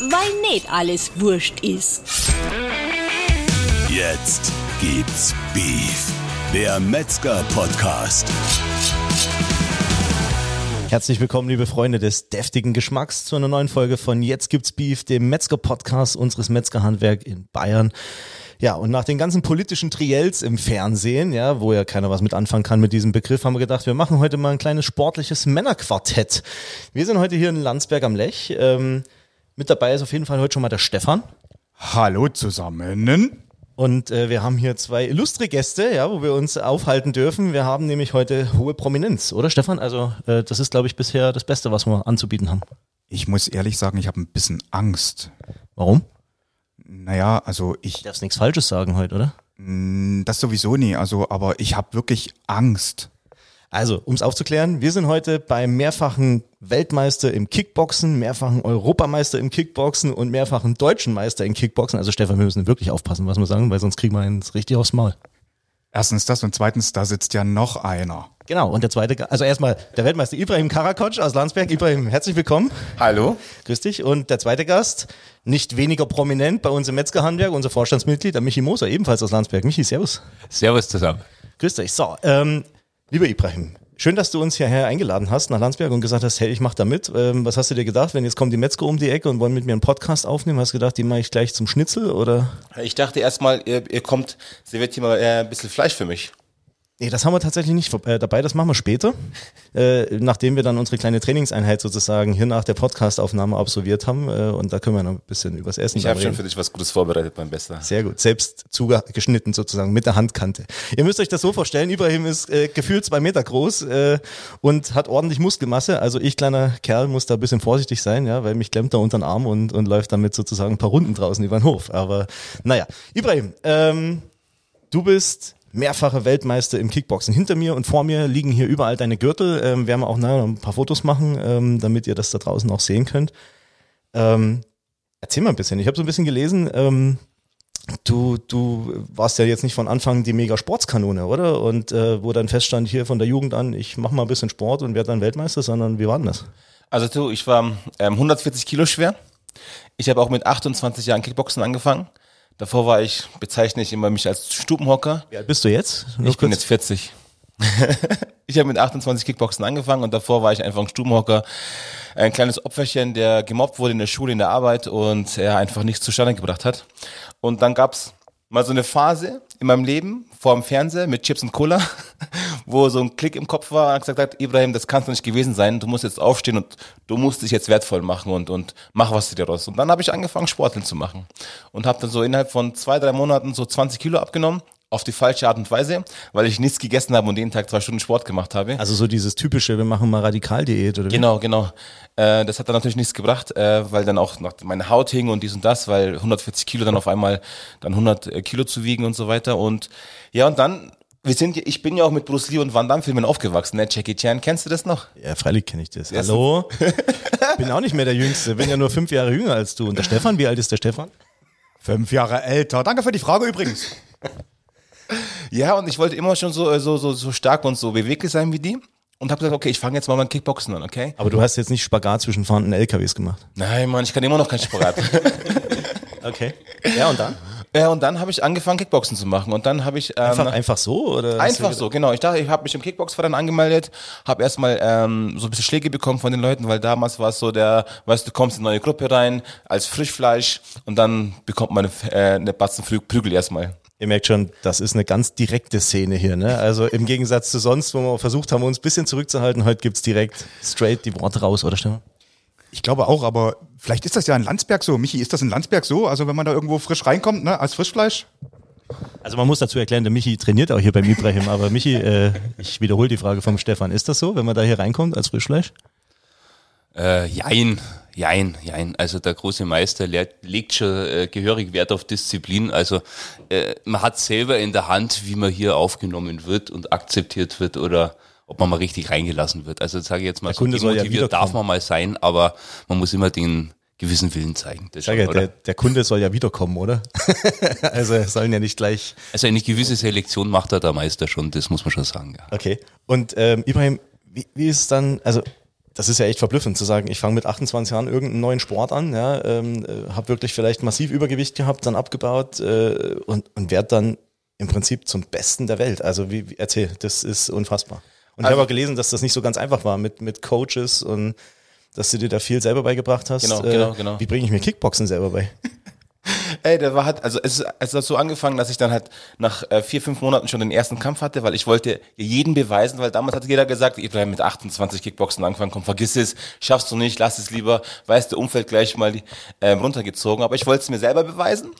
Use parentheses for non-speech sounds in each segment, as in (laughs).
weil nicht alles wurscht ist. Jetzt gibt's Beef, der Metzger-Podcast. Herzlich willkommen, liebe Freunde des deftigen Geschmacks, zu einer neuen Folge von Jetzt gibt's Beef, dem Metzger-Podcast unseres Metzgerhandwerk in Bayern. Ja, und nach den ganzen politischen Triels im Fernsehen, ja, wo ja keiner was mit anfangen kann mit diesem Begriff, haben wir gedacht, wir machen heute mal ein kleines sportliches Männerquartett. Wir sind heute hier in Landsberg am Lech. Ähm, mit dabei ist auf jeden Fall heute schon mal der Stefan. Hallo zusammen. Und äh, wir haben hier zwei illustre Gäste, ja, wo wir uns aufhalten dürfen. Wir haben nämlich heute hohe Prominenz, oder Stefan? Also äh, das ist, glaube ich, bisher das Beste, was wir anzubieten haben. Ich muss ehrlich sagen, ich habe ein bisschen Angst. Warum? Naja, also ich, Du darfst nichts Falsches sagen heute, oder? das sowieso nie, also, aber ich habe wirklich Angst. Also, um es aufzuklären, wir sind heute beim mehrfachen Weltmeister im Kickboxen, mehrfachen Europameister im Kickboxen und mehrfachen deutschen Meister im Kickboxen. Also Stefan, wir müssen wirklich aufpassen, was wir sagen, weil sonst kriegen wir uns richtig aufs Maul. Erstens das und zweitens, da sitzt ja noch einer. Genau, und der zweite, also erstmal der Weltmeister Ibrahim Karakoc aus Landsberg. Ibrahim, herzlich willkommen. Hallo. Grüß dich. Und der zweite Gast, nicht weniger prominent bei uns im Metzgerhandwerk, unser Vorstandsmitglied, der Michi Moser, ebenfalls aus Landsberg. Michi, servus. Servus zusammen. Grüß dich. So, ähm, lieber Ibrahim, schön, dass du uns hierher eingeladen hast nach Landsberg und gesagt hast, hey, ich mach da mit. Ähm, was hast du dir gedacht, wenn jetzt kommen die Metzger um die Ecke und wollen mit mir einen Podcast aufnehmen? Hast du gedacht, die mache ich gleich zum Schnitzel oder? Ich dachte erstmal, ihr, ihr kommt, serviert hier mal äh, ein bisschen Fleisch für mich. Nee, das haben wir tatsächlich nicht äh, dabei, das machen wir später, äh, nachdem wir dann unsere kleine Trainingseinheit sozusagen hier nach der Podcastaufnahme absolviert haben äh, und da können wir noch ein bisschen übers Essen Ich habe schon für dich was Gutes vorbereitet, mein Bester. Sehr gut, selbst zugeschnitten sozusagen mit der Handkante. Ihr müsst euch das so vorstellen, Ibrahim ist äh, gefühlt zwei Meter groß äh, und hat ordentlich Muskelmasse. Also ich, kleiner Kerl, muss da ein bisschen vorsichtig sein, ja, weil mich klemmt er unter den Arm und, und läuft damit sozusagen ein paar Runden draußen über den Hof. Aber naja, Ibrahim, ähm, du bist mehrfacher Weltmeister im Kickboxen. Hinter mir und vor mir liegen hier überall deine Gürtel. Ähm, werden wir auch nachher ein paar Fotos machen, ähm, damit ihr das da draußen auch sehen könnt. Ähm, erzähl mal ein bisschen. Ich habe so ein bisschen gelesen, ähm, Du, du warst ja jetzt nicht von Anfang die mega Sportskanone, oder? Und äh, wo dann feststand hier von der Jugend an, ich mache mal ein bisschen Sport und werde dann Weltmeister, sondern wie war denn das? Also du, ich war ähm, 140 Kilo schwer. Ich habe auch mit 28 Jahren Kickboxen angefangen. Davor war ich, bezeichne ich immer mich als Stubenhocker. Wie alt bist du jetzt? Nur Ich bin kurz. jetzt 40. (laughs) ich habe mit 28 Kickboxen angefangen und davor war ich einfach ein Stubenhocker, ein kleines Opferchen, der gemobbt wurde in der Schule, in der Arbeit und er einfach nichts zustande gebracht hat. Und dann gab's mal so eine Phase in meinem Leben vor dem Fernseher mit Chips und Cola, (laughs) wo so ein Klick im Kopf war und gesagt hat, Ibrahim, das kann doch nicht gewesen sein, du musst jetzt aufstehen und du musst dich jetzt wertvoll machen und, und mach was dir daraus. Und dann habe ich angefangen, Sporteln zu machen und habe dann so innerhalb von zwei, drei Monaten so 20 Kilo abgenommen, auf die falsche Art und Weise, weil ich nichts gegessen habe und jeden Tag zwei Stunden Sport gemacht habe. Also so dieses typische, wir machen mal Radikaldiät oder wie? Genau, genau. Äh, das hat dann natürlich nichts gebracht, äh, weil dann auch noch meine Haut hing und dies und das, weil 140 Kilo dann auf einmal dann 100 Kilo zu wiegen und so weiter. Und ja, und dann, wir sind, ich bin ja auch mit Bruce Lee und Van Damme Filmen aufgewachsen, ne? Jackie Chan, kennst du das noch? Ja, freilich kenne ich das. Ja, Hallo? bin auch nicht mehr der Jüngste, bin ja nur fünf Jahre jünger als du. Und der Stefan, wie alt ist der Stefan? Fünf Jahre älter. Danke für die Frage übrigens. Ja, und ich wollte immer schon so, äh, so, so, so stark und so beweglich sein wie die. Und habe gesagt, okay, ich fange jetzt mal beim Kickboxen an, okay? Aber du hast jetzt nicht Spagat zwischen fahrenden LKWs gemacht. Nein, Mann, ich kann immer noch kein Sport. (laughs) Okay. Ja, und dann? Ja, und dann habe ich angefangen, Kickboxen zu machen. Und dann habe ich ähm, Einfach, einfach so? Oder Einfach so, genau. Ich dachte, ich habe mich im Kickboxverein angemeldet, habe erstmal ähm, so ein bisschen Schläge bekommen von den Leuten, weil damals war es so der, weißt du, kommst in eine neue Gruppe rein als Frischfleisch und dann bekommt man eine, äh, eine Batzen Prügel erstmal. Ihr merkt schon, das ist eine ganz direkte Szene hier. Ne? Also im Gegensatz zu sonst, wo wir versucht haben, uns ein bisschen zurückzuhalten, heute gibt's direkt straight die Worte raus, oder Stefan? Ich glaube auch, aber vielleicht ist das ja in Landsberg so. Michi, ist das in Landsberg so? Also wenn man da irgendwo frisch reinkommt, ne, als Frischfleisch? Also man muss dazu erklären, der Michi trainiert auch hier beim Ibrahim, aber Michi, äh, ich wiederhole die Frage vom Stefan. Ist das so, wenn man da hier reinkommt als Frischfleisch? Äh, jein, jein, jein. Also der große Meister lehrt, legt schon äh, gehörig Wert auf Disziplin. Also äh, man hat selber in der Hand, wie man hier aufgenommen wird und akzeptiert wird oder ob man mal richtig reingelassen wird. Also sage ich jetzt mal, Der Kunde so soll ja darf man mal sein, aber man muss immer den gewissen Willen zeigen. Das Sag schon, ja, der, der Kunde soll ja wiederkommen, oder? (laughs) also sollen ja nicht gleich. also eine gewisse Selektion macht er der Meister schon, das muss man schon sagen. Ja. Okay. Und ähm, Ibrahim, wie, wie ist es dann, also das ist ja echt verblüffend zu sagen, ich fange mit 28 Jahren irgendeinen neuen Sport an, ja, ähm, äh, habe wirklich vielleicht massiv Übergewicht gehabt, dann abgebaut äh, und, und werde dann im Prinzip zum Besten der Welt. Also wie, wie erzähl, das ist unfassbar. Und ich Also- habe auch gelesen, dass das nicht so ganz einfach war mit, mit Coaches und dass du dir da viel selber beigebracht hast. Genau, Äh, genau, genau. Wie bringe ich mir Kickboxen selber bei? (laughs) Ey, der war halt, also es, ist- es hat so angefangen, dass ich dann halt nach äh, vier, fünf Monaten schon den ersten Kampf hatte, weil ich wollte jeden beweisen, weil damals hat jeder gesagt, Ibrahim mit 28 Kickboxen angefangen, komm, vergiss es, schaffst du nicht, lass es lieber, weißt du, Umfeld gleich mal ähm, runtergezogen. Aber ich wollte es mir selber beweisen.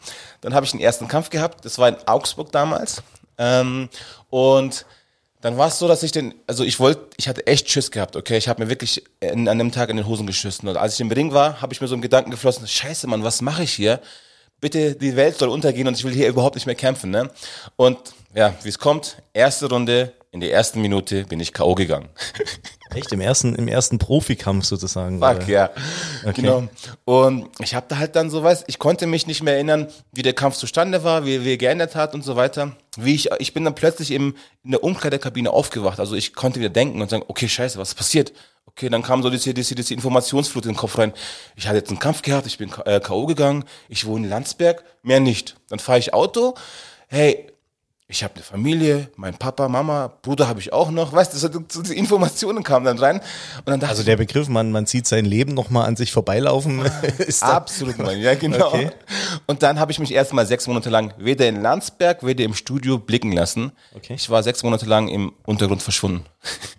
Dann habe ich den ersten Kampf gehabt, das war in Augsburg damals. Ähm, und dann war es so, dass ich den, also ich wollte, ich hatte echt Schiss gehabt, okay, ich habe mir wirklich in, an dem Tag in den Hosen geschissen. Und als ich im Ring war, habe ich mir so einen Gedanken geflossen, scheiße, Mann, was mache ich hier? Bitte, die Welt soll untergehen und ich will hier überhaupt nicht mehr kämpfen, ne? Und ja, wie es kommt, erste Runde, in der ersten Minute bin ich K.O. gegangen. (laughs) Echt im ersten, im ersten Profikampf sozusagen. Fuck, Äh, ja. Okay. Genau. Und ich habe da halt dann so, weiß, ich konnte mich nicht mehr erinnern, wie der Kampf zustande war, wie, wie er geändert hat und so weiter. Wie ich, ich bin dann plötzlich im, in der Umkleidekabine aufgewacht. Also ich konnte wieder denken und sagen, okay, scheiße, was ist passiert? Okay, dann kam so diese, diese, diese Informationsflut in den Kopf rein. Ich hatte jetzt einen Kampf gehabt, ich bin äh, K.O. gegangen, ich wohne in Landsberg, mehr nicht. Dann fahre ich Auto, hey, ich habe eine Familie, mein Papa, Mama, Bruder habe ich auch noch, weißt du, so, die Informationen kamen dann rein und dann dachte Also der Begriff, man, man sieht sein Leben nochmal an sich vorbeilaufen, (laughs) ist da, Absolut, Mann. Ja, genau. Okay. Und dann habe ich mich erstmal sechs Monate lang weder in Landsberg, weder im Studio blicken lassen. Okay. Ich war sechs Monate lang im Untergrund verschwunden.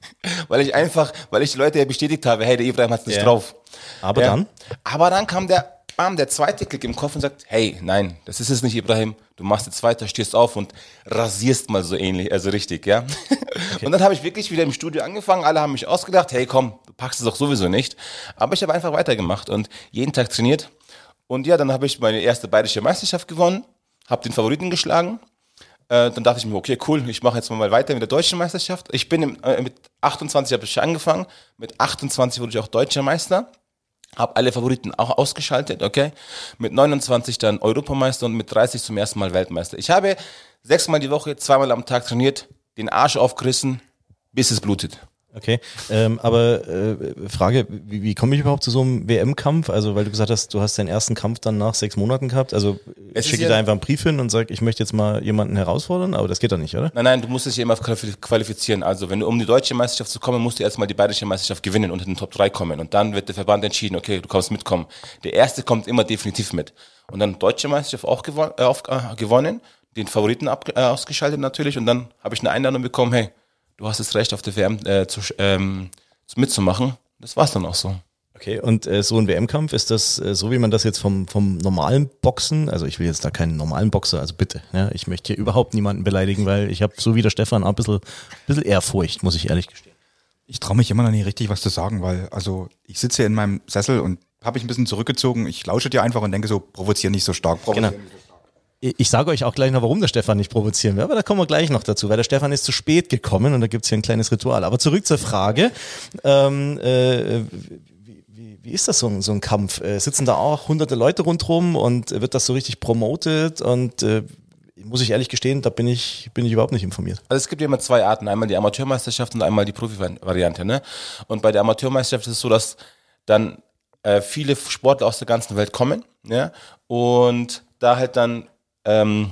(laughs) weil ich einfach, weil ich die Leute ja bestätigt habe, hey, der Ibrahim hat's nicht Ja. drauf. Aber Ja. dann? Aber dann kam der, bam, der zweite Klick im Kopf und sagt, hey, nein, das ist es nicht, Ibrahim. Du machst jetzt weiter, stehst auf und rasierst mal so ähnlich, also richtig, ja. (laughs) Und dann habe ich wirklich wieder im Studio angefangen. Alle haben mich ausgedacht, hey, komm, du packst es doch sowieso nicht. Aber ich habe einfach weitergemacht und jeden Tag trainiert. Und ja, dann habe ich meine erste bayerische Meisterschaft gewonnen, habe den Favoriten geschlagen. Äh, dann dachte ich mir, okay, cool, ich mache jetzt mal weiter mit der deutschen Meisterschaft. Ich bin im, äh, mit 28 habe ich angefangen, mit 28 wurde ich auch deutscher Meister. Hab alle Favoriten auch ausgeschaltet, okay? Mit 29 dann Europameister und mit 30 zum ersten Mal Weltmeister. Ich habe sechsmal die Woche, zweimal am Tag trainiert, den Arsch aufgerissen, bis es blutet. Okay, ähm, aber äh, Frage, wie, wie komme ich überhaupt zu so einem WM-Kampf? Also, weil du gesagt hast, du hast deinen ersten Kampf dann nach sechs Monaten gehabt. Also Es schicke ich ja- da einfach einen Brief hin und sage, ich möchte jetzt mal jemanden herausfordern, aber das geht doch nicht, oder? Nein, nein, du musst dich ja immer quali- qualifizieren. Also, wenn du um die deutsche Meisterschaft zu kommen, musst du erstmal die bayerische Meisterschaft gewinnen und in den Top 3 kommen. Und dann wird der Verband entschieden, okay, du kannst mitkommen. Der erste kommt immer definitiv mit. Und dann deutsche Meisterschaft auch gewon äh, auf, äh, gewonnen, den Favoriten ab, äh, ausgeschaltet natürlich. Und dann habe ich eine Einladung bekommen, hey, du hast das Recht auf der WM äh, zu, ähm, zu mitzumachen. Das war's dann auch so. Okay, und äh, so ein WM-Kampf, ist das äh, so, wie man das jetzt vom, vom normalen Boxen, also ich will jetzt da keinen normalen Boxer, also bitte, ja, ich möchte hier überhaupt niemanden beleidigen, weil ich habe so wie der Stefan auch ein bisschen, bisschen Ehrfurcht, muss ich ehrlich gestehen. Ich traue mich immer noch nicht richtig was zu sagen, weil also ich sitze hier in meinem Sessel und habe mich ein bisschen zurückgezogen. Ich lausche dir einfach und denke so, provoziere nicht so stark. Genau. Ich ich sage euch auch gleich noch, warum der Stefan nicht provozieren will, aber da kommen wir gleich noch dazu, weil der Stefan ist zu spät gekommen und da gibt's hier ein kleines Ritual. Aber zurück zur Frage, ähm, äh, wie, ist das so ein, so ein Kampf? Äh, sitzen da auch hunderte Leute rundrum und wird das so richtig promotet und äh, muss ich ehrlich gestehen, da bin ich, bin ich überhaupt nicht informiert. Also es gibt ja immer zwei Arten, einmal die Amateurmeisterschaft und einmal die Profi-Variante. Ne? Und bei der Amateurmeisterschaft ist es so, dass dann äh, viele Sportler aus der ganzen Welt kommen ja? und da halt dann ähm,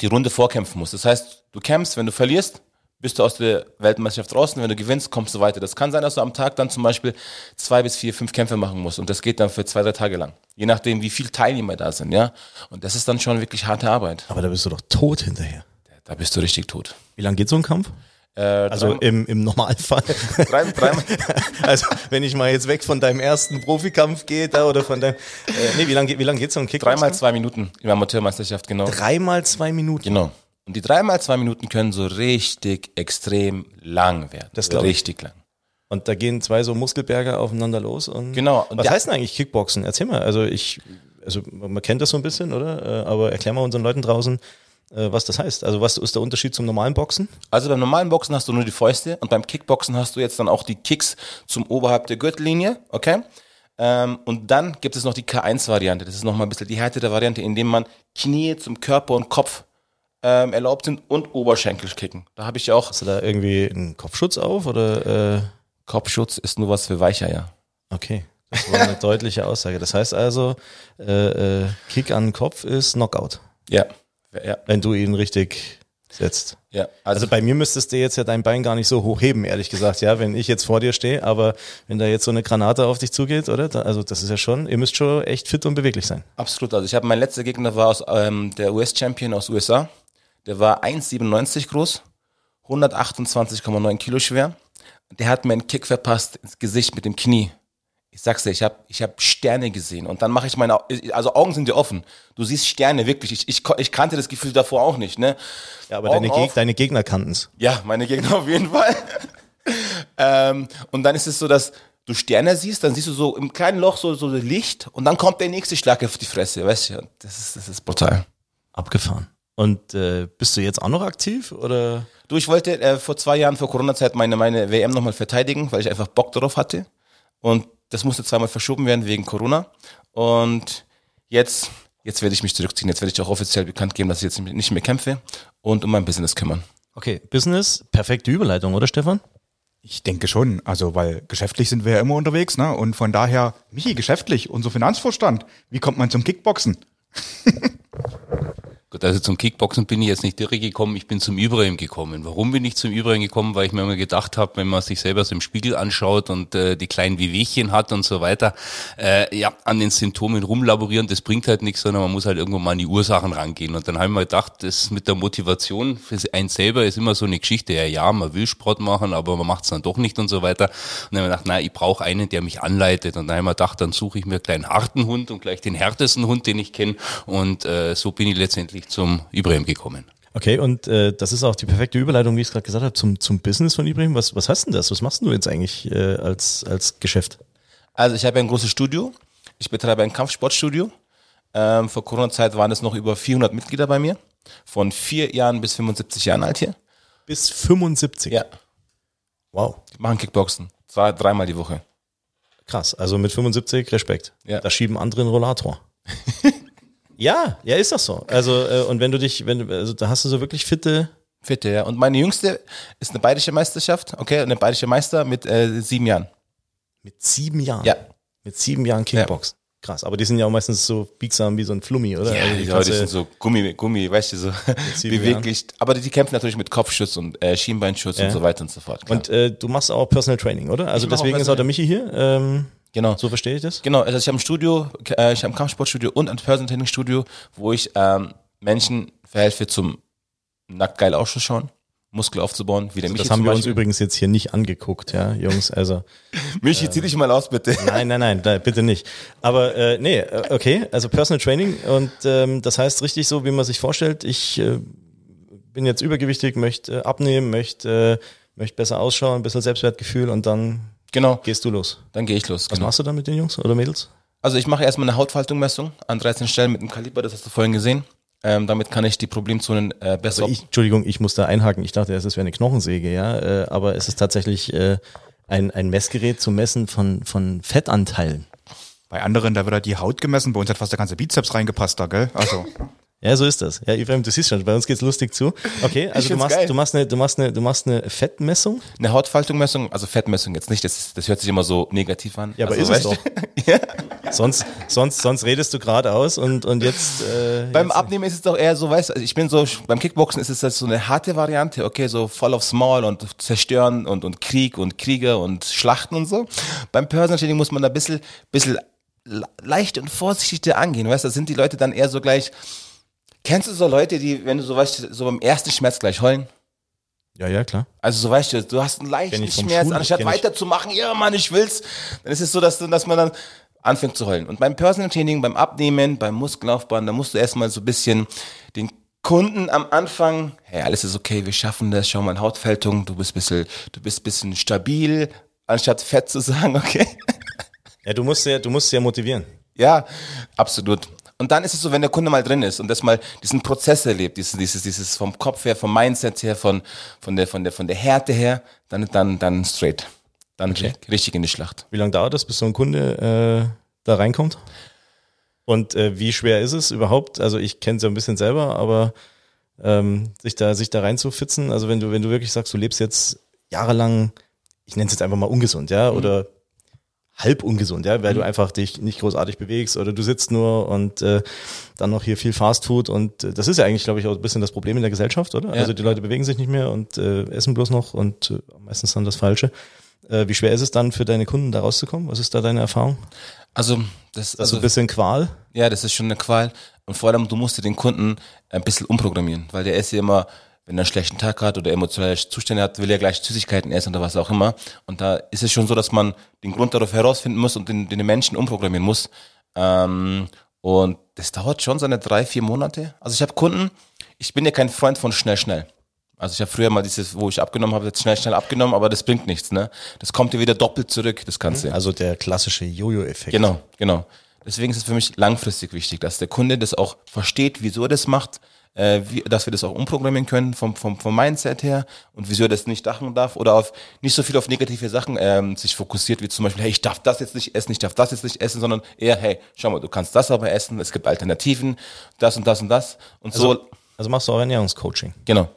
die Runde vorkämpfen musst. Das heißt, du kämpfst, wenn du verlierst, bist du aus der Weltmeisterschaft draußen, wenn du gewinnst, kommst du weiter. Das kann sein, dass du am Tag dann zum Beispiel zwei bis vier, fünf Kämpfe machen musst und das geht dann für zwei, drei Tage lang. Je nachdem, wie viele Teilnehmer da sind, ja. Und das ist dann schon wirklich harte Arbeit. Aber da bist du doch tot hinterher. Da bist du richtig tot. Wie lange geht so ein Kampf? Äh, Also im, im Normalfall. drei, dreimal, (laughs) Also wenn ich mal jetzt weg von deinem ersten Profikampf gehe da oder von deinem, äh, nee, wie lange wie lang geht so ein Kickboxen? Dreimal zwei Minuten in der Amateurmeisterschaft, genau. Dreimal zwei Minuten. Genau. Und die dreimal zwei Minuten können so richtig extrem lang werden. Das glaub ich. Richtig lang. Und da gehen zwei so Muskelberge aufeinander los. Und Genau. Und Was heißt denn eigentlich Kickboxen? Erzähl mal. Also ich, also man kennt das so ein bisschen, oder? Äh, Aber erklär mal unseren Leuten draußen, was das heißt. Also was ist der Unterschied zum normalen Boxen? Also beim normalen Boxen hast du nur die Fäuste und beim Kickboxen hast du jetzt dann auch die Kicks zum oberhalb der Gürtellinie, okay? Ähm, und dann gibt es noch die K1-Variante. Das ist nochmal ein bisschen die härtere Variante, indem man Knie zum Körper und Kopf ähm, erlaubt sind und Oberschenkel kicken. Da habe ich auch Hast du da irgendwie einen Kopfschutz auf oder? Äh, Kopfschutz ist nur was für Weicheier. Okay. Das war eine (laughs) deutliche Aussage. Das heißt also, äh, äh, Kick an den Kopf ist Knockout, Ja. Ja. wenn du ihn richtig setzt. ja. Also bei mir müsstest du jetzt ja dein Bein gar nicht so hoch heben, ehrlich gesagt, ja, wenn ich jetzt vor dir stehe, aber wenn da jetzt so eine Granate auf dich zugeht, oder? Da, also das ist ja schon, ihr müsst schon echt fit und beweglich sein. Absolut. Also ich habe mein letzter Gegner war aus ähm, der US-Champion aus USA. Der war 1,97 groß, 128,9 Kilo schwer. Der hat mir einen Kick verpasst ins Gesicht mit dem Knie. Ich sag's dir, ich habe ich hab Sterne gesehen. Und dann mache ich meine, also Augen sind dir offen. Du siehst Sterne wirklich. Ich, ich, ich kannte das Gefühl davor auch nicht. Ne? Ja, aber Augen deine, Geg auf. deine Gegner kannten's. Ja, meine Gegner (laughs) auf jeden Fall. ähm, und dann ist es so, dass du Sterne siehst, dann siehst du so im kleinen Loch so, so Licht und dann kommt der nächste Schlag auf die Fresse, weißt du? Das ist, das ist brutal. Abgefahren. Und äh, bist du jetzt auch noch aktiv oder? Du, ich wollte äh, vor zwei Jahren, vor Corona-Zeit, meine, meine WM nochmal verteidigen, weil ich einfach Bock darauf hatte. Und das musste zweimal verschoben werden wegen Corona. Und jetzt, jetzt werde ich mich zurückziehen. Jetzt werde ich auch offiziell bekannt geben, dass ich jetzt nicht mehr kämpfe und um mein Business kümmern. Okay, Business, perfekte Überleitung, oder Stefan? Ich denke schon, also weil geschäftlich sind wir ja immer unterwegs, ne? Und von daher, Michi, geschäftlich, unser Finanzvorstand, wie kommt man zum Kickboxen? (laughs) Gut, also zum Kickboxen bin ich jetzt nicht direkt gekommen, ich bin zum Ibrahim gekommen. Warum bin ich zum Ibrahim gekommen? Weil ich mir immer gedacht habe, wenn man sich selber so im Spiegel anschaut und äh, die kleinen Wehwehchen hat und so weiter, äh, ja, an den Symptomen rumlaborieren, das bringt halt nichts, sondern man muss halt irgendwo mal an die Ursachen rangehen. Und dann habe ich mir gedacht, das mit der Motivation für einen selber ist immer so eine Geschichte, ja, ja, man will Sport machen, aber man macht es dann doch nicht und so weiter. Und dann habe ich gedacht, nein, ich brauche einen, der mich anleitet. Und dann habe ich mir gedacht, dann suche ich mir einen harten Hund und gleich den härtesten Hund, den ich kenne. Und äh, so bin ich letztendlich zum Ibrahim gekommen. Okay, und äh, das ist auch die perfekte Überleitung, wie ich es gerade gesagt habe, zum, zum Business von Ibrahim. Was, was hast denn das? Was machst du jetzt eigentlich äh, als, als Geschäft? Also ich habe ein großes Studio. Ich betreibe ein Kampfsportstudio. Ähm, vor Corona-Zeit waren es noch über 400 Mitglieder bei mir. Von vier Jahren bis 75 Jahren alt hier. Bis 75. Ja. Wow, Die machen Kickboxen. Zwei, dreimal die Woche. krass. Also mit 75 Respekt. Ja. Da schieben andere einen Rollator. (laughs) ja, ja, ist doch so. Also, äh, und wenn du dich, wenn du, also da hast du so wirklich fitte. Vierte, ja. Und meine jüngste ist eine bayerische Meisterschaft. Okay, eine bayerische Meister mit äh, sieben Jahren. Mit sieben Jahren. Ja. Mit sieben Jahren Kickbox. Krass. Aber die sind ja auch meistens so biegsam wie so ein Flummi, oder? Ja, Also die, du- sind so Gummi, Gummi, weißt du, so beweglich. Aber die, kämpfen natürlich mit Kopfschutz und äh, Schienbeinschutz Ja. und so weiter und so fort. Klar. und äh, du machst auch Personal Training, oder? Also auch deswegen ist auch der Michi hier. Ähm, genau. so verstehe ich das. Genau, also ich habe ein Studio, äh, ich habe ein Kampfsportstudio und ein Personal Training Studio, wo ich ähm, Menschen verhelfe zum nackt geil auszuschauen, Muskel aufzubauen, wie der Michi Das haben wir uns übrigens jetzt hier nicht angeguckt, ja, Jungs. Also (laughs) Michi, zieh dich mal aus, bitte. (laughs) nein, nein, nein, da, bitte nicht. Aber äh, nee, äh, okay, also Personal Training und ähm, das heißt richtig so, wie man sich vorstellt. Ich äh, bin jetzt übergewichtig, möchte äh, abnehmen, möchte äh, möchte besser ausschauen, ein bisschen Selbstwertgefühl und dann Genau, gehst du los. dann gehe ich los. Was Genau. machst du da mit den Jungs oder Mädels? Also ich mache erstmal eine Hautfaltungmessung an 13 Stellen mit einem Kaliber, das hast du vorhin gesehen. Ähm, damit kann ich die Problemzonen äh, besser. Also ich, Entschuldigung, ich muss da einhaken. Ich dachte, es wäre eine Knochensäge, ja, äh, aber es ist tatsächlich äh, ein, ein Messgerät zum Messen von, von Fettanteilen. Bei anderen, da wird halt die Haut gemessen, bei uns hat fast der ganze Bizeps reingepasst da, gell? Also, Ja, so ist das. Ja, Ibrahim, du siehst schon, bei uns geht's lustig zu. Okay, also du machst, geil. du machst eine, du machst eine, du machst eine Fettmessung. eine Hautfaltungmessung, also Fettmessung jetzt nicht, das, das hört sich immer so negativ an. Ja, aber also, ist es doch. du, (laughs) Sonst, sonst, sonst redest du geradeaus und, und jetzt, äh, Beim jetzt, Abnehmen ist es doch eher so, weißt du, also ich bin so, beim Kickboxen ist es halt so eine harte Variante, okay, so voll aufs Maul und zerstören und, und Krieg und Krieger und Schlachten und so. Beim Personal Training muss man da ein bisschen, bisschen le- leicht und vorsichtig angehen, weißt du, da sind die Leute dann eher so gleich, kennst du so Leute, die, wenn du so weißt, so beim ersten Schmerz gleich heulen? ja, ja, klar. Also so weißt du, du hast einen leichten Schmerz, Schule, anstatt weiterzumachen, ja Mann, ich will's, dann ist es so, dass, dass man dann anfängt zu heulen. Und beim Personal Training, beim Abnehmen, beim Muskelaufbauen, da musst du erstmal so ein bisschen den Kunden am Anfang, hey, alles ist okay, wir schaffen das, schau mal Hautfältung, du bist bisschen, du bist bisschen stabil, anstatt fett zu sagen, (laughs) okay. Ja, du musst ja, du musst ja motivieren. Ja, absolut. Und dann ist es so, wenn der Kunde mal drin ist und das mal diesen Prozess erlebt, dieses, dieses, dieses vom Kopf her, vom Mindset her, von, von der, von der, von der Härte her, dann, dann, dann straight. Dann richtig in die Schlacht. Wie lange dauert das, bis so ein Kunde äh, da reinkommt? Und äh, wie schwer ist es überhaupt? Also ich kenne es ja ein bisschen selber, aber ähm, sich da sich da reinzufitzen, also wenn du wenn du wirklich sagst, du lebst jetzt jahrelang ich nenne es jetzt einfach mal ungesund, ja, oder halb ungesund, ja, weil du einfach dich nicht großartig bewegst oder du sitzt nur und äh, dann noch hier viel Fastfood und äh, das ist ja eigentlich, glaube ich, auch ein bisschen das Problem in der Gesellschaft, oder? Ja. Also die Leute bewegen sich nicht mehr und äh, essen bloß noch und äh, meistens dann das Falsche. Äh, wie schwer ist es dann für deine Kunden da rauszukommen? Was ist da deine Erfahrung? Also, das, Das ist also, ein bisschen Qual. ja, das ist schon eine Qual. Und vor allem, du musst dir den Kunden ein bisschen umprogrammieren, weil der ist ja immer, wenn er einen schlechten Tag hat oder emotionale Zustände hat, will er gleich Süßigkeiten essen oder was auch immer. Und da ist es schon so, dass man den Grund darauf herausfinden muss und den, den Menschen umprogrammieren muss. Ähm, und das dauert schon seine drei, vier Monate. Also ich habe Kunden, ich bin ja kein Freund von schnell, schnell. Also ich habe früher mal dieses, wo ich abgenommen habe, jetzt schnell, schnell abgenommen, aber das bringt nichts, ne? Das kommt dir wieder doppelt zurück, das Ganze. Also der klassische Jojo-Effekt. Genau, genau. Deswegen ist es für mich langfristig wichtig, dass der Kunde das auch versteht, wieso er das macht, äh, wie, dass wir das auch umprogrammieren können vom, vom, vom Mindset her und wieso er das nicht machen darf oder auf nicht so viel auf negative Sachen ähm, sich fokussiert, wie zum Beispiel, hey, ich darf das jetzt nicht essen, ich darf das jetzt nicht essen, sondern eher, hey, schau mal, du kannst das aber essen, es gibt Alternativen, das und das und das und so, Also machst du auch Ernährungscoaching. genau.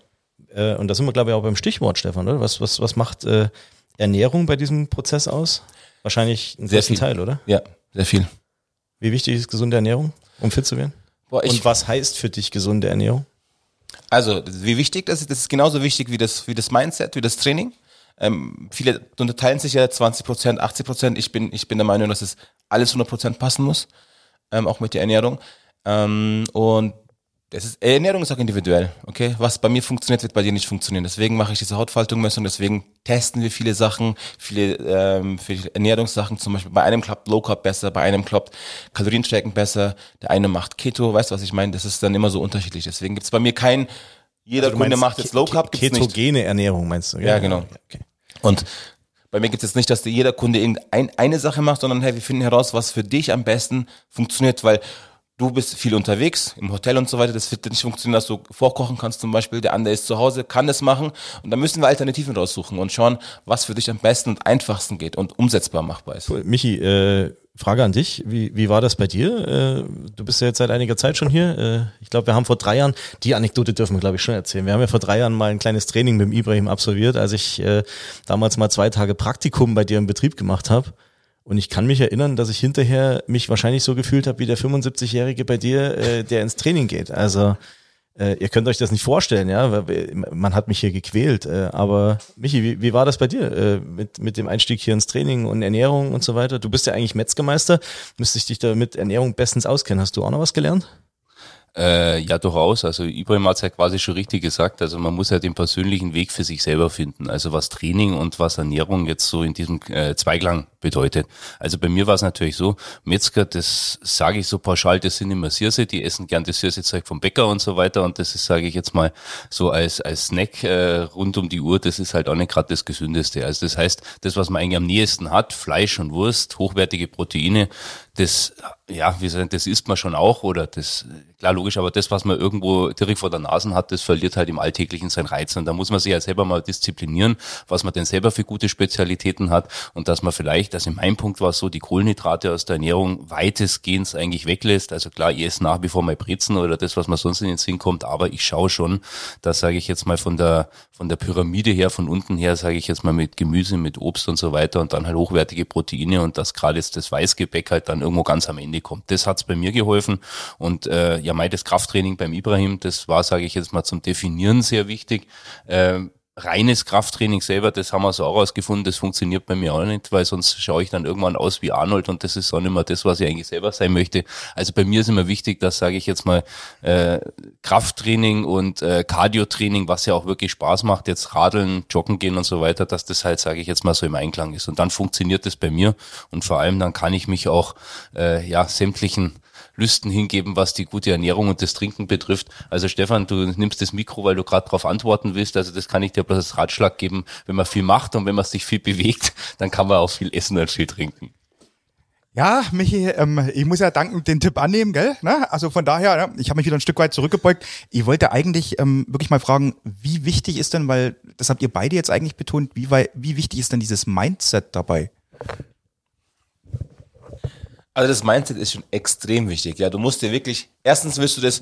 Äh, und da sind wir, glaube ich, auch beim Stichwort, Stefan, oder? Was, was, was macht äh, Ernährung bei diesem Prozess aus? Wahrscheinlich einen Sehr großen viel. Teil, oder? Ja, sehr viel. Wie wichtig ist gesunde Ernährung, um fit zu werden? Boah, Und was heißt für dich gesunde Ernährung? Also, wie wichtig das ist, das ist genauso wichtig wie das, wie das Mindset, wie das Training. Ähm, viele unterteilen sich ja 20 Prozent, 80 Prozent. Ich bin, ich bin der Meinung, dass es alles 100 Prozent passen muss, ähm, auch mit der Ernährung. Ähm, und das ist, Ernährung ist auch individuell, okay? Was bei mir funktioniert, wird bei dir nicht funktionieren. Deswegen mache ich diese Hautfaltungmessung, deswegen testen wir viele Sachen, viele, ähm, viele Ernährungssachen, zum Beispiel bei einem klappt Low Carb besser, bei einem klappt Kalorienstrecken besser, der eine macht Keto, weißt du, was ich meine? Das ist dann immer so unterschiedlich. Deswegen gibt's bei mir kein, jeder Also Kunde macht jetzt Low Carb, gibt's nicht. Ketogene Ernährung meinst du? Ja, genau. Okay. Und bei mir gibt es jetzt nicht, dass jeder Kunde irgendeine eine Sache macht, sondern hey, wir finden heraus, was für dich am besten funktioniert, weil du bist viel unterwegs, im Hotel und so weiter. Das wird nicht funktionieren, dass du vorkochen kannst zum Beispiel. Der andere ist zu Hause, kann das machen. Und dann müssen wir Alternativen raussuchen und schauen, was für dich am besten und einfachsten geht und umsetzbar machbar ist. Cool. Michi, äh, Frage an dich. Wie, wie war das bei dir? Äh, du bist ja jetzt seit einiger Zeit schon hier. Äh, ich glaube, wir haben vor drei Jahren, die Anekdote dürfen wir, glaube ich, schon erzählen. Wir haben ja vor drei Jahren mal ein kleines Training mit dem Ibrahim absolviert, als ich äh, damals mal zwei Tage Praktikum bei dir im Betrieb gemacht habe. Und ich kann mich erinnern, dass ich hinterher mich wahrscheinlich so gefühlt habe wie der 75-Jährige bei dir, äh, der ins Training geht. Also äh, ihr könnt euch das nicht vorstellen, ja, man hat mich hier gequält. Äh, aber Michi, wie, wie war das bei dir äh, mit, mit dem Einstieg hier ins Training und Ernährung und so weiter? Du bist ja eigentlich Metzgermeister, müsste ich dich da mit Ernährung bestens auskennen. Hast du auch noch was gelernt? Äh, ja, durchaus. Also Ibrahim hat es ja quasi schon richtig gesagt. Also man muss ja den persönlichen Weg für sich selber finden. Also was Training und was Ernährung jetzt so in diesem äh, Zweiklang bedeutet. Also bei mir war es natürlich so, Metzger, das sage ich so pauschal, das sind immer Sirse, die essen gern das Sirse-Zeug vom Bäcker und so weiter. Und das ist, sage ich jetzt mal, so als, als Snack äh, rund um die Uhr, das ist halt auch nicht gerade das Gesündeste. Also das heißt, das, was man eigentlich am nächsten hat, Fleisch und Wurst, hochwertige Proteine, das, ja, wie sagen, das isst man schon auch oder das, klar, logisch, aber das, was man irgendwo direkt vor der Nase hat, das verliert halt im Alltäglichen seinen Reiz. Und da muss man sich ja selber mal disziplinieren, was man denn selber für gute Spezialitäten hat und dass man vielleicht, also in meinem Punkt war so, die Kohlenhydrate aus der Ernährung weitestgehend eigentlich weglässt. Also klar, ich esse nach wie vor mal Brezen oder das, was man sonst in den Sinn kommt, aber ich schaue schon, dass sage ich jetzt mal von der, von der Pyramide her, von unten her, sage ich jetzt mal mit Gemüse, mit Obst und so weiter und dann halt hochwertige Proteine und dass gerade jetzt das Weißgebäck halt dann irgendwo ganz am Ende kommt. Das hat's bei mir geholfen und äh, ja, mein das Krafttraining beim Ibrahim, das war, sage ich jetzt mal, zum Definieren sehr wichtig. Ähm, reines Krafttraining selber, das haben wir so auch rausgefunden, das funktioniert bei mir auch nicht, weil sonst schaue ich dann irgendwann aus wie Arnold und das ist auch nicht mehr das, was ich eigentlich selber sein möchte. Also bei mir ist immer wichtig, dass, sage ich jetzt mal, äh, Krafttraining und äh, Cardio-Training, was ja auch wirklich Spaß macht, jetzt Radeln, Joggen gehen und so weiter, dass das halt, sage ich jetzt mal, so im Einklang ist. Und dann funktioniert das bei mir und vor allem dann kann ich mich auch äh, ja sämtlichen Lüsten hingeben, was die gute Ernährung und das Trinken betrifft. Also Stefan, du nimmst das Mikro, weil du gerade darauf antworten willst. Also das kann ich dir bloß als Ratschlag geben. Wenn man viel macht und wenn man sich viel bewegt, dann kann man auch viel essen und viel trinken. Ja, Michi, ähm, ich muss ja dankend den Tipp annehmen, gell? Ne? Also von daher, ne? ich habe mich wieder ein Stück weit zurückgebeugt. Ich wollte eigentlich ähm, wirklich mal fragen, wie wichtig ist denn, weil das habt ihr beide jetzt eigentlich betont, wie, wie wichtig ist denn dieses Mindset dabei? Also das Mindset ist schon extrem wichtig. Ja, du musst dir wirklich, erstens willst du das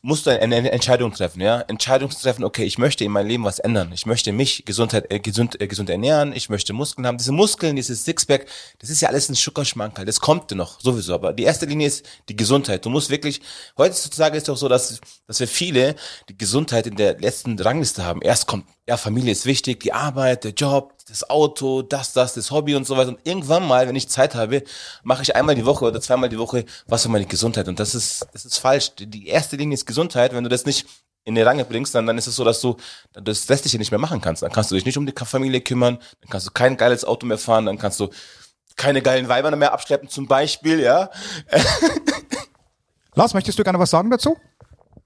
musst du eine, Entscheidung treffen, ja. Entscheidung treffen, okay, ich möchte in meinem Leben was ändern. Ich möchte mich Gesundheit, äh, gesund, äh, gesund ernähren, ich möchte Muskeln haben. Diese Muskeln, dieses Sixpack, das ist ja alles ein Schuckerschmankerl. Das kommt noch, sowieso. Aber die erste Linie ist die Gesundheit. Du musst wirklich, heutzutage ist es doch so, dass, dass wir viele die Gesundheit in der letzten Rangliste haben. Erst kommt, ja, Familie ist wichtig, die Arbeit, der Job, das Auto, das, das, das Hobby und so weiter. Und irgendwann mal, wenn ich Zeit habe, mache ich einmal die Woche oder zweimal die Woche was für meine Gesundheit. Und das ist, das ist falsch. Die erste Linie ist Gesundheit. Wenn du das nicht in die Range bringst, dann, dann ist es so, dass du das Restliche nicht mehr machen kannst. Dann kannst du dich nicht um die Familie kümmern, dann kannst du kein geiles Auto mehr fahren, dann kannst du keine geilen Weiber mehr abschleppen, zum Beispiel, ja. Lars, möchtest du gerne was sagen dazu?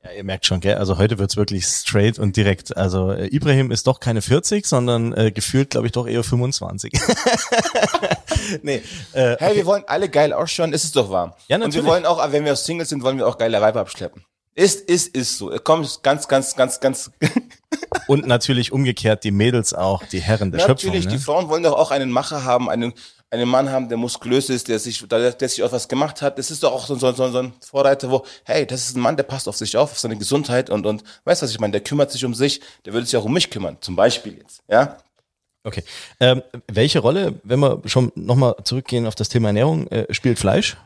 Ja, ihr merkt schon, gell? Also heute wird's wirklich straight und direkt. Also äh, Ibrahim ist doch keine 40, sondern äh, gefühlt, glaube ich, doch eher 25. (laughs) nee, äh, Hey, wir wollen alle geil ausschauen, ist es doch warm. Ja, Und wir natürlich. wollen auch, wenn wir Singles sind, wollen wir auch geile Weiber abschleppen. Ist, ist, ist so. Komm, ganz, ganz, ganz, ganz. (laughs) und natürlich umgekehrt die Mädels auch, die Herren der Schöpfung. Natürlich, die Ne? Frauen wollen doch auch einen Macher haben, einen, einen Mann haben, der muskulös ist, der sich, der, der sich auch was gemacht hat. Das ist doch auch so, so, so, so ein Vorreiter, wo, hey, das ist ein Mann, der passt auf sich auf, auf seine Gesundheit und, und, weißt du, was ich meine? Der kümmert sich um sich, der würde sich auch um mich kümmern, zum Beispiel jetzt, ja? Okay. Ähm, welche Rolle, wenn wir schon nochmal zurückgehen auf das Thema Ernährung, äh, spielt Fleisch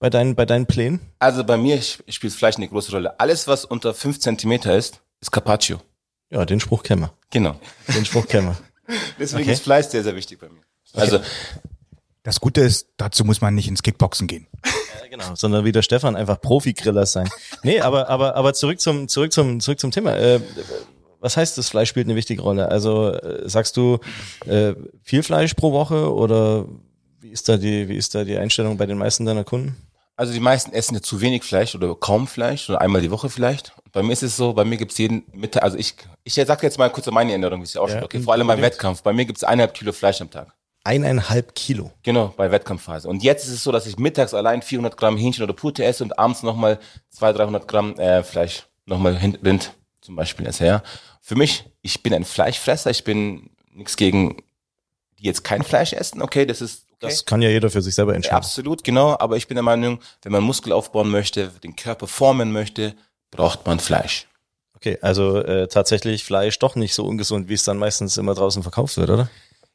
bei deinen, bei deinen Plänen? Also bei mir sp- spielt Fleisch eine große Rolle. Alles, was unter fünf Zentimeter ist, ist Carpaccio. Ja, den Spruch kennen wir. Genau. Den Spruch kennen wir. (laughs) Deswegen Okay. ist Fleisch sehr, sehr wichtig bei mir. Also, Das Gute ist, dazu muss man nicht ins Kickboxen gehen. Ja, genau, sondern wie der Stefan einfach Profi-Griller sein. Nee, aber, aber, aber zurück zum, zurück zum, zurück zum Thema. Äh, was heißt, das Fleisch spielt eine wichtige Rolle? Also äh, sagst du äh, viel Fleisch pro Woche oder wie ist da die, wie ist da die Einstellung bei den meisten deiner Kunden? also die meisten essen ja zu wenig Fleisch oder kaum Fleisch oder einmal die Woche vielleicht. Bei mir ist es so, bei mir gibt's jeden Mittag, also ich, ich sag jetzt mal kurz meine Änderung, wie es ja ausschaut. Ja, okay, vor allem beim Wettkampf. Bei mir gibt's eineinhalb Kilo Fleisch am Tag. Eineinhalb Kilo. Genau, bei Wettkampfphase. Und jetzt ist es so, dass ich mittags allein 400 Gramm Hähnchen oder Pute esse und abends nochmal 200, 300 Gramm äh, Fleisch, nochmal Rind zum Beispiel esse. Ja. Für mich, ich bin ein Fleischfresser, ich bin nichts gegen die jetzt kein Fleisch essen. Okay, das ist okay. Das kann ja jeder für sich selber entscheiden. absolut, genau. Aber ich bin der Meinung, wenn man Muskel aufbauen möchte, den Körper formen möchte, braucht man Fleisch. Okay, also äh, tatsächlich Fleisch doch nicht so ungesund, wie es dann meistens immer draußen verkauft wird, oder?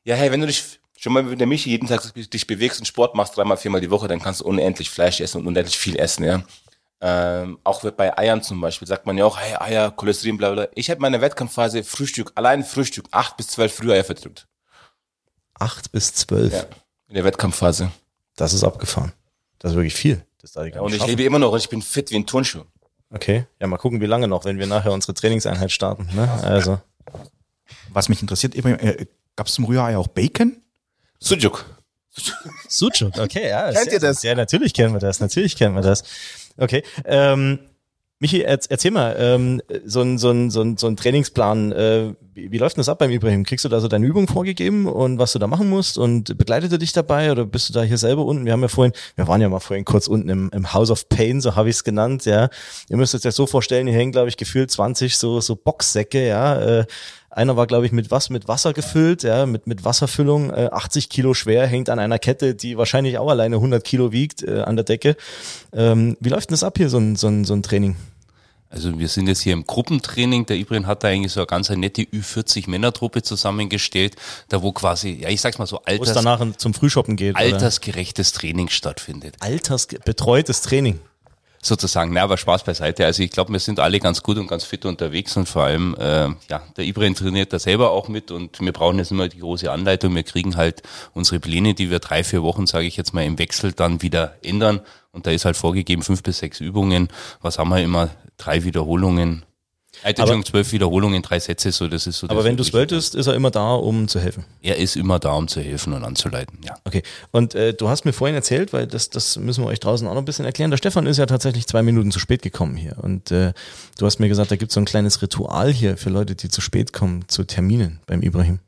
Ja, hey, wenn du dich schon mal mit der Michi jeden Tag dich bewegst und Sport machst, dreimal, viermal die Woche, dann kannst du unendlich Fleisch essen und unendlich viel essen, ja. Ähm, auch bei Eiern zum Beispiel sagt man ja auch, hey, Eier, Cholesterin, bla bla. Ich habe meine Wettkampfphase Frühstück, allein Frühstück, acht bis zwölf Früheier verdrückt. Acht bis zwölf. Ja, in der Wettkampfphase. Das ist abgefahren. Das ist wirklich viel. Das darf ich gar Und ich schaffen. lebe immer noch und ich bin fit wie ein Turnschuh. Okay, ja, mal gucken, wie lange noch, wenn wir nachher unsere Trainingseinheit starten. Ne? Also, Was mich interessiert, äh, gab es zum Rührei auch Bacon? Sujuk. Sucuk, okay, ja. (laughs) Kennt ihr das? Ja, natürlich kennen wir das, natürlich kennen wir das. Okay, ähm, Michi, erz- erzähl mal, ähm, so ein, so ein, so ein, so ein Trainingsplan, äh, wie, wie läuft denn das ab beim Ibrahim? Kriegst du da so deine Übung vorgegeben und was du da machen musst und begleitet er dich dabei oder bist du da hier selber unten? Wir haben ja vorhin, wir waren ja mal vorhin kurz unten im, im House of Pain, so habe ich es genannt, ja. Ihr müsst euch das so vorstellen, hier hängen, glaube ich, gefühlt 20 so, so Boxsäcke, ja. Äh, einer war, glaube ich, mit was? Mit Wasser gefüllt, ja, mit, mit Wasserfüllung, äh, 80 Kilo schwer, hängt an einer Kette, die wahrscheinlich auch alleine 100 Kilo wiegt, äh, an der Decke. Ähm, wie läuft denn das ab hier, so ein, so ein, so ein Training? Also wir sind jetzt hier im Gruppentraining. Der Ibrahim hat da eigentlich so eine ganz eine nette Ü40-Männertruppe zusammengestellt, da wo quasi, ja ich sag's mal so, alters, danach zum Frühshoppen geht. oder? altersgerechtes Training stattfindet. Altersbetreutes Training. Sozusagen. Na, aber Spaß beiseite. Also ich glaube, wir sind alle ganz gut und ganz fit unterwegs und vor allem, äh, ja, der Ibrahim trainiert da selber auch mit und wir brauchen jetzt immer die große Anleitung. Wir kriegen halt unsere Pläne, die wir drei, vier Wochen, sage ich jetzt mal, im Wechsel dann wieder ändern. Und da ist halt vorgegeben fünf bis sechs Übungen. Was haben wir immer? Drei Wiederholungen. Äh, Entschuldigung, zwölf Wiederholungen, drei Sätze, so das ist so. Aber wenn du es wolltest, ist er immer da, um zu helfen. Er ist immer da, um zu helfen und anzuleiten, ja. Okay. Und äh, du hast mir vorhin erzählt, weil das, das müssen wir euch draußen auch noch ein bisschen erklären. Der Stefan ist ja tatsächlich zwei Minuten zu spät gekommen hier. Und äh, du hast mir gesagt, da gibt es so ein kleines Ritual hier für Leute, die zu spät kommen, zu Terminen beim Ibrahim.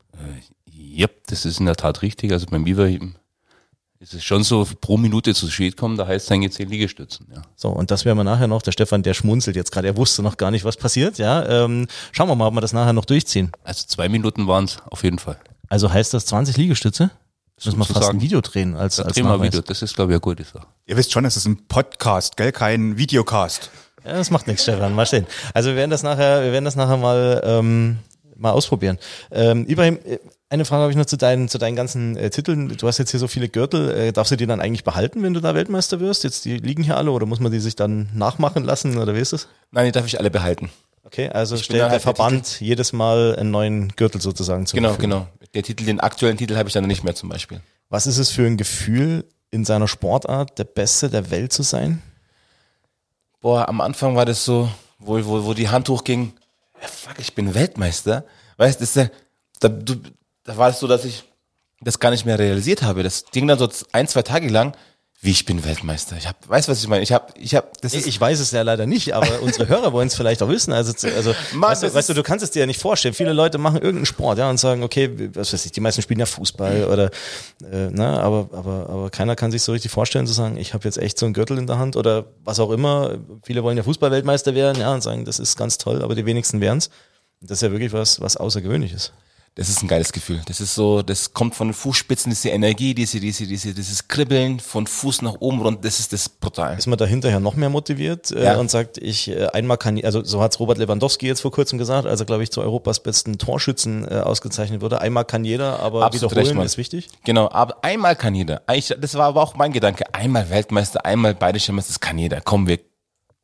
Yep, das ist in der Tat richtig. Also beim Ibrahim ist es schon so, pro Minute zu spät kommen, da heißt es dann zehn Liegestützen, ja. So, und das werden wir nachher noch. Der Stefan, der schmunzelt jetzt gerade. Er wusste noch gar nicht, was passiert. Ja, ähm, schauen wir mal, ob wir das nachher noch durchziehen. Also zwei Minuten waren es auf jeden Fall. Also heißt das 20 Liegestütze? Müssen wir fast ein Video drehen als, Da als drehen wir wieder. Das ist, glaube ich, eine gute Sache. Ihr wisst schon, es ist ein Podcast, gell? Kein Videocast. Ja, das macht nichts, Stefan. Mal sehen. Also wir werden das nachher, wir werden das nachher mal, ähm, mal ausprobieren. Ähm, Ibrahim, äh, eine Frage habe ich noch zu deinen, zu deinen ganzen äh, Titeln. Du hast jetzt hier so viele Gürtel. Äh, darfst du die dann eigentlich behalten, wenn du da Weltmeister wirst? Jetzt, die liegen hier alle oder muss man die sich dann nachmachen lassen oder wie ist es? Nein, die darf ich alle behalten. Okay, also bin stellt der halt der Verband jedes Mal einen neuen Gürtel sozusagen zur Genau, genau. Der Titel, den aktuellen Titel habe ich dann nicht mehr zum Beispiel. Was ist es für ein Gefühl, in seiner Sportart der Beste der Welt zu sein? Boah, am Anfang war das so, wo, wo, wo die Hand hochging, fuck, ich bin Weltmeister. Weißt du, das ist ja- da, du, da war es so, dass ich das gar nicht mehr realisiert habe. Das ging dann so ein, zwei Tage lang, wie ich bin Weltmeister. Ich hab, weißt du, was ich meine? Ich habe, ich habe, das ist, Ich weiß es ja leider nicht, aber (laughs) unsere Hörer wollen es vielleicht auch wissen. Also, also (laughs) Mann, weißt, du, weißt du, du kannst es dir ja nicht vorstellen. Viele Leute machen irgendeinen Sport, ja, und sagen, okay, was weiß ich, die meisten spielen ja Fußball oder, äh, ne, aber, aber, aber keiner kann sich so richtig vorstellen zu sagen, ich habe jetzt echt so einen Gürtel in der Hand oder was auch immer. Viele wollen ja Fußballweltmeister werden, ja, und sagen, das ist ganz toll, aber die wenigsten werden's. Das ist ja wirklich was, was Außergewöhnliches. Das ist ein geiles Gefühl. Das ist so, das kommt von den Fußspitzen, diese Energie, diese, diese, diese, dieses Kribbeln von Fuß nach oben rund, das ist das brutal. ist man da hinterher noch mehr motiviert äh, Ja. und sagt, ich äh, einmal kann, also so hat's Robert Lewandowski jetzt vor kurzem gesagt, als er glaube ich zu Europas besten Torschützen äh, ausgezeichnet wurde. Einmal kann jeder, aber Absolut wiederholen recht, ist wichtig. Genau, aber einmal kann jeder. Eigentlich, das war aber auch mein Gedanke. Einmal Weltmeister, einmal bayerischer Meister, das kann jeder. Komm, wir,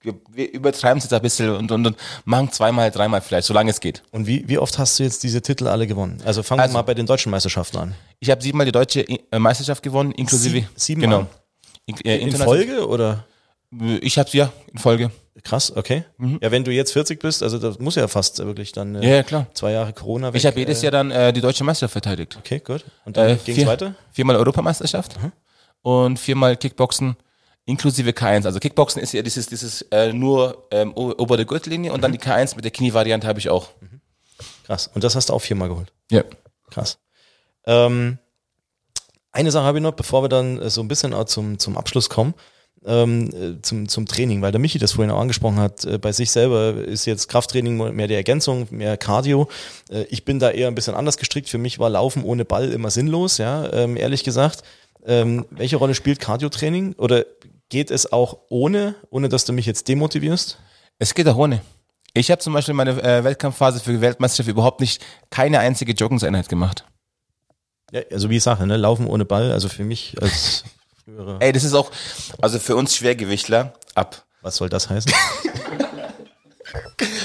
wir, übertreiben es jetzt ein bisschen und, und, und machen zweimal, dreimal vielleicht, solange es geht. Und wie, wie oft hast du jetzt diese Titel alle gewonnen? Also fangen Also- wir mal bei den deutschen Meisterschaften an. Ich habe siebenmal die deutsche äh, Meisterschaft gewonnen, inklusive. Sie- siebenmal? Genau. In, äh, In Folge oder? Ich habe ja in Folge. Krass, okay. Ja, wenn du jetzt 40 bist, also das muss ja fast wirklich dann äh, Ja, klar. zwei Jahre Corona weg. Ich habe jedes äh, Jahr dann äh, die deutsche Meisterschaft verteidigt. Okay, gut. Und dann Äh, ging's vier- weiter? Viermal Europameisterschaft und viermal Kickboxen inklusive K1. Also Kickboxen ist ja dieses, dieses äh, nur ähm, o- obere Gürtellinie und dann die K1 mit der Knievariante habe ich auch. Krass. Und das hast du auch viermal geholt. Ja. Krass. Ähm, eine Sache habe ich noch, bevor wir dann äh, so ein bisschen auch zum, zum Abschluss kommen, ähm, äh, zum, zum Training, weil der Michi das vorhin auch angesprochen hat. Äh, bei sich selber ist jetzt Krafttraining mehr die Ergänzung, mehr Cardio. Äh, ich bin da eher ein bisschen anders gestrickt. Für mich war Laufen ohne Ball immer sinnlos, ja, ähm, ehrlich gesagt. Ähm, welche Rolle spielt Cardio-Training? Oder geht es auch ohne, ohne dass du mich jetzt demotivierst? Es geht auch ohne. Ich habe zum Beispiel meine äh, Wettkampfphase für die Weltmeisterschaft überhaupt nicht keine einzige Joggenseinheit gemacht. Ja, also wie ich sage, ne, Laufen ohne Ball, also für mich als früherer, Ey, das ist auch, also für uns Schwergewichtler ab. was soll das heißen? (laughs)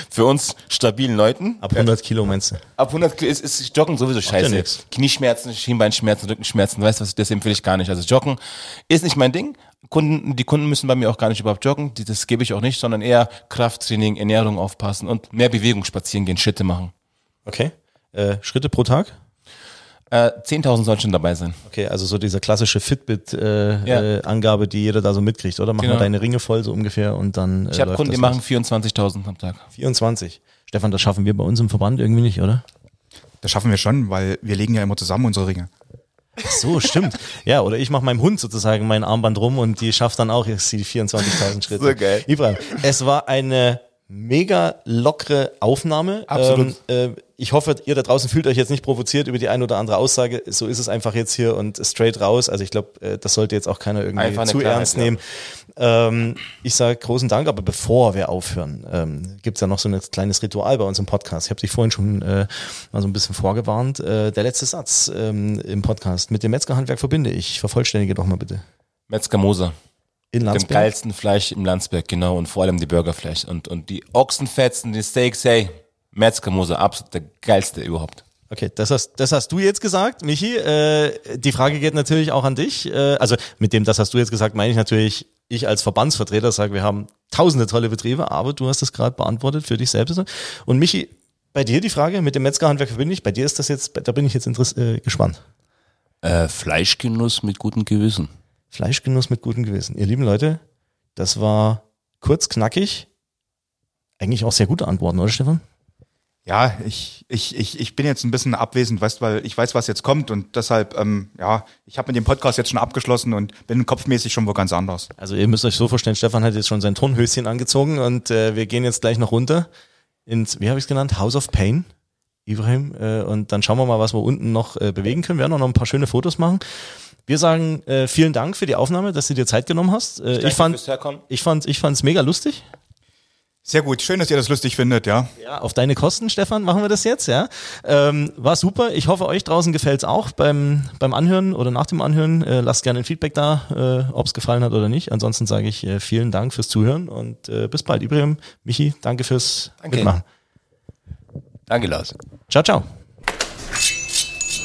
Für uns stabilen Leuten Ab 100 Kilo meinst du? Ab 100 Kilo ist, ist Joggen sowieso scheiße. Knieschmerzen, Schienbeinschmerzen, Rückenschmerzen, weißt du was, das empfehle ich gar nicht. Also Joggen ist nicht mein Ding. Kunden, die Kunden müssen bei mir auch gar nicht überhaupt joggen, das gebe ich auch nicht, sondern eher Krafttraining, Ernährung aufpassen und mehr Bewegung spazieren gehen, Schritte machen. Okay. Äh, Schritte pro Tag? Äh, 10.000 sollen schon dabei sein. Okay, also so diese klassische Fitbit-Angabe, Ja. äh, Angabe, die jeder da so mitkriegt, oder? Mach Genau. mal deine Ringe voll so ungefähr und dann. Äh, Ich habe Kunden, die machen los. 24.000 am Tag. 24. Stefan, das schaffen wir bei uns im Verband irgendwie nicht, oder? Das schaffen wir schon, weil wir legen ja immer zusammen unsere Ringe. Ach so, stimmt. (laughs) ja, oder ich mache meinem Hund sozusagen mein Armband rum und die schafft dann auch jetzt die 24.000 Schritte. So geil. Ibrahim, es war eine mega lockere Aufnahme. Absolut. Ähm, äh, ich hoffe, ihr da draußen fühlt euch jetzt nicht provoziert über die eine oder andere Aussage. So ist es einfach jetzt hier und straight raus. Also ich glaube, äh, das sollte jetzt auch keiner irgendwie zu Klarheit, ernst ja. nehmen. Ähm, ich sage großen Dank, aber bevor wir aufhören, ähm, gibt es ja noch so ein kleines Ritual bei uns im Podcast. Ich habe dich vorhin schon äh, mal so ein bisschen vorgewarnt. Äh, der letzte Satz ähm, im Podcast. Mit dem Metzgerhandwerk verbinde ich. Vervollständige doch mal bitte. Metzger Moser. In Dem Landsberg. geilsten Fleisch im Landsberg, genau, und vor allem die Burgerfleisch. Und, und die Ochsenfetzen, die Steaks, hey, Metzger Moser, absolut der geilste überhaupt. Okay, das hast, das hast du jetzt gesagt, Michi. Äh, die Frage geht natürlich auch an dich. Äh, also mit dem, das hast du jetzt gesagt, meine ich natürlich, ich als Verbandsvertreter sage, wir haben tausende tolle Betriebe, aber du hast es gerade beantwortet für dich selbst. Und Michi, bei dir die Frage mit dem Metzgerhandwerk verbinde ich. Bei dir ist das jetzt, da bin ich jetzt interess äh, gespannt. Äh, Fleischgenuss mit gutem Gewissen. Fleischgenuss mit gutem Gewissen. Ihr lieben Leute, das war kurz, knackig. Eigentlich auch sehr gute Antworten, oder Stefan? Ja, ich, ich, ich, ich bin jetzt ein bisschen abwesend, weißt, weil ich weiß, was jetzt kommt und deshalb, ähm, ja, ich habe mit dem Podcast jetzt schon abgeschlossen und bin kopfmäßig schon wo ganz anders. Also ihr müsst euch so vorstellen, Stefan hat jetzt schon sein Turnhöschen angezogen und äh, wir gehen jetzt gleich noch runter ins, wie habe ich es genannt, House of Pain, Ibrahim. Äh, und dann schauen wir mal, was wir unten noch äh, bewegen können. Wir werden auch noch ein paar schöne Fotos machen. Wir sagen äh, vielen Dank für die Aufnahme, dass du dir Zeit genommen hast. Äh, ich Danke fand, ich fand, ich fand es mega lustig. Sehr gut, schön, dass ihr das lustig findet, ja. Ja, auf deine Kosten, Stefan, machen wir das jetzt, ja. Ähm, war super. Ich hoffe, euch draußen gefällt's auch beim, beim Anhören oder nach dem Anhören. Äh, lasst gerne ein Feedback da, äh, ob's gefallen hat oder nicht. Ansonsten sage ich äh, vielen Dank fürs Zuhören und äh, bis bald. Ibrahim, Michi, danke fürs Danke. Mitmachen. Danke, Lars. Ciao, ciao.